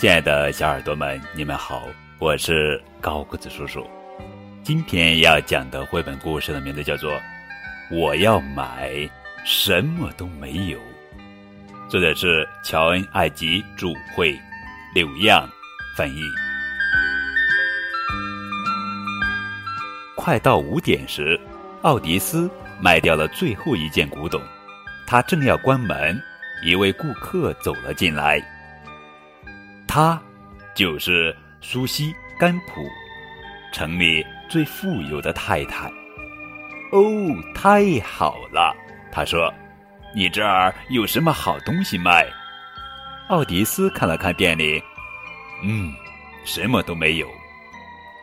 亲爱的小耳朵们，你们好，我是高个子叔叔。今天要讲的绘本故事的名字叫做《我要买什么都没有》，作者是乔恩·艾吉著，绘，柳样翻译。快到五点时，奥迪斯卖掉了最后一件古董，他正要关门。一位顾客走了进来，他就是苏西·甘普，城里最富有的太太。哦，太好了！他说：“你这儿有什么好东西卖？”奥迪斯看了看店里，嗯，什么都没有，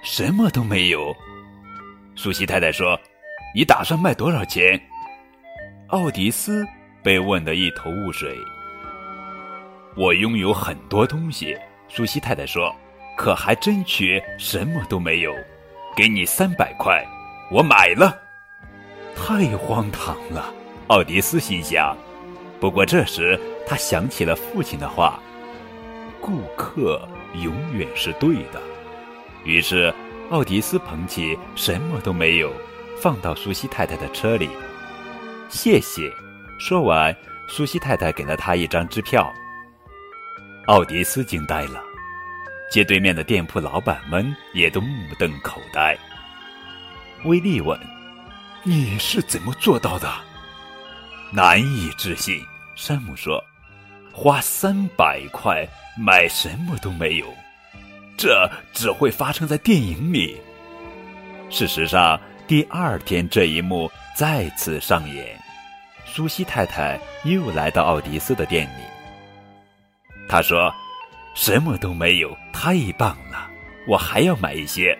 什么都没有。苏西太太说：“你打算卖多少钱？”奥迪斯。被问得一头雾水。我拥有很多东西，苏西太太说，可还真缺什么都没有。给你三百块，我买了。太荒唐了，奥迪斯心想。不过这时他想起了父亲的话：“顾客永远是对的。”于是奥迪斯捧起什么都没有，放到苏西太太的车里。谢谢。说完，苏西太太给了他一张支票。奥迪斯惊呆了，街对面的店铺老板们也都目瞪口呆。威利问：“你是怎么做到的？”难以置信，山姆说：“花三百块买什么都没有，这只会发生在电影里。”事实上，第二天这一幕再次上演。苏西太太又来到奥迪斯的店里。他说：“什么都没有，太棒了！我还要买一些。”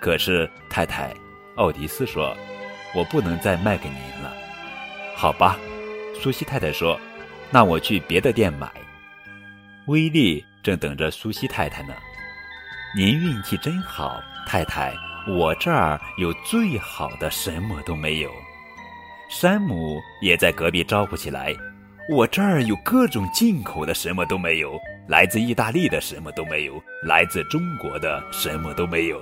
可是太太，奥迪斯说：“我不能再卖给您了。”好吧，苏西太太说：“那我去别的店买。”威利正等着苏西太太呢。您运气真好，太太，我这儿有最好的，什么都没有。山姆也在隔壁招呼起来：“我这儿有各种进口的，什么都没有；来自意大利的，什么都没有；来自中国的，什么都没有。”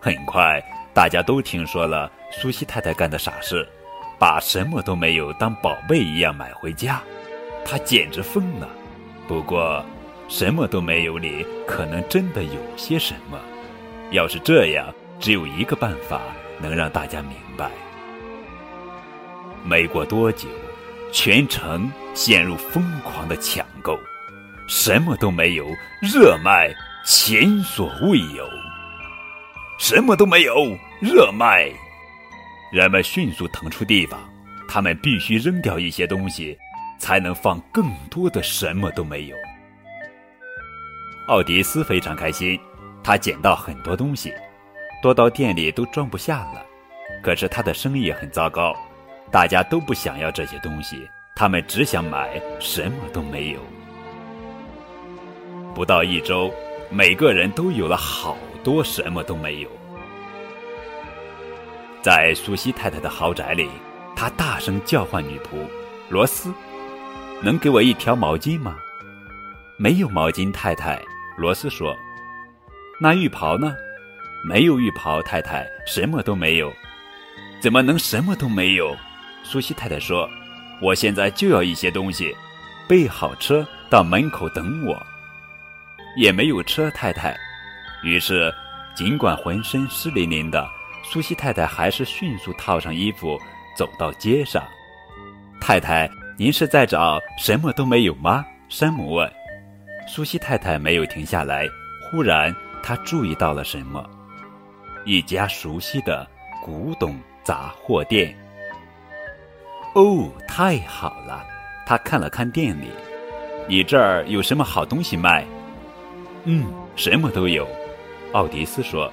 很快，大家都听说了苏西太太干的傻事，把什么都没有当宝贝一样买回家。她简直疯了。不过，什么都没有里可能真的有些什么。要是这样，只有一个办法能让大家明白。没过多久，全城陷入疯狂的抢购，什么都没有，热卖，前所未有。什么都没有，热卖，人们迅速腾出地方，他们必须扔掉一些东西，才能放更多的什么都没有。奥迪斯非常开心，他捡到很多东西，多到店里都装不下了。可是他的生意很糟糕。大家都不想要这些东西，他们只想买什么都没有。不到一周，每个人都有了好多什么都没有。在苏西太太的豪宅里，他大声叫唤女仆罗斯：“能给我一条毛巾吗？”“没有毛巾，太太。”罗斯说。“那浴袍呢？”“没有浴袍，太太。”“什么都没有。”“怎么能什么都没有？”苏西太太说：“我现在就要一些东西，备好车到门口等我。”也没有车，太太。于是，尽管浑身湿淋淋的，苏西太太还是迅速套上衣服，走到街上。太太，您是在找什么都没有吗？山姆问。苏西太太没有停下来。忽然，她注意到了什么？一家熟悉的古董杂货店。哦，太好了！他看了看店里，你这儿有什么好东西卖？嗯，什么都有。奥迪斯说。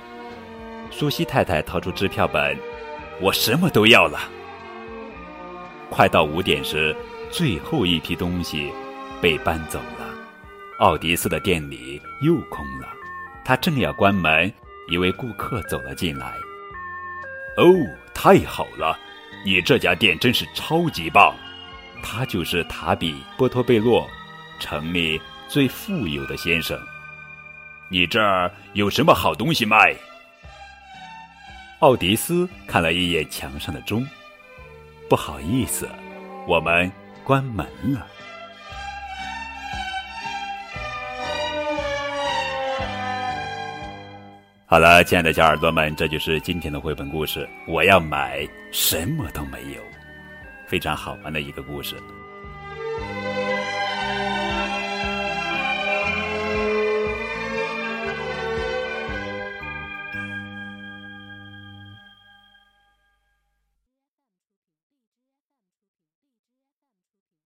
苏西太太掏出支票本，我什么都要了。快到五点时，最后一批东西被搬走了，奥迪斯的店里又空了。他正要关门，一位顾客走了进来。哦，太好了！你这家店真是超级棒，他就是塔比波托贝洛。城里最富有的先生。你这儿有什么好东西卖？奥迪斯看了一眼墙上的钟，不好意思，我们关门了。好了亲爱的小耳朵们这就是今天的绘本故事我要买什么都没有非常好玩的一个故事。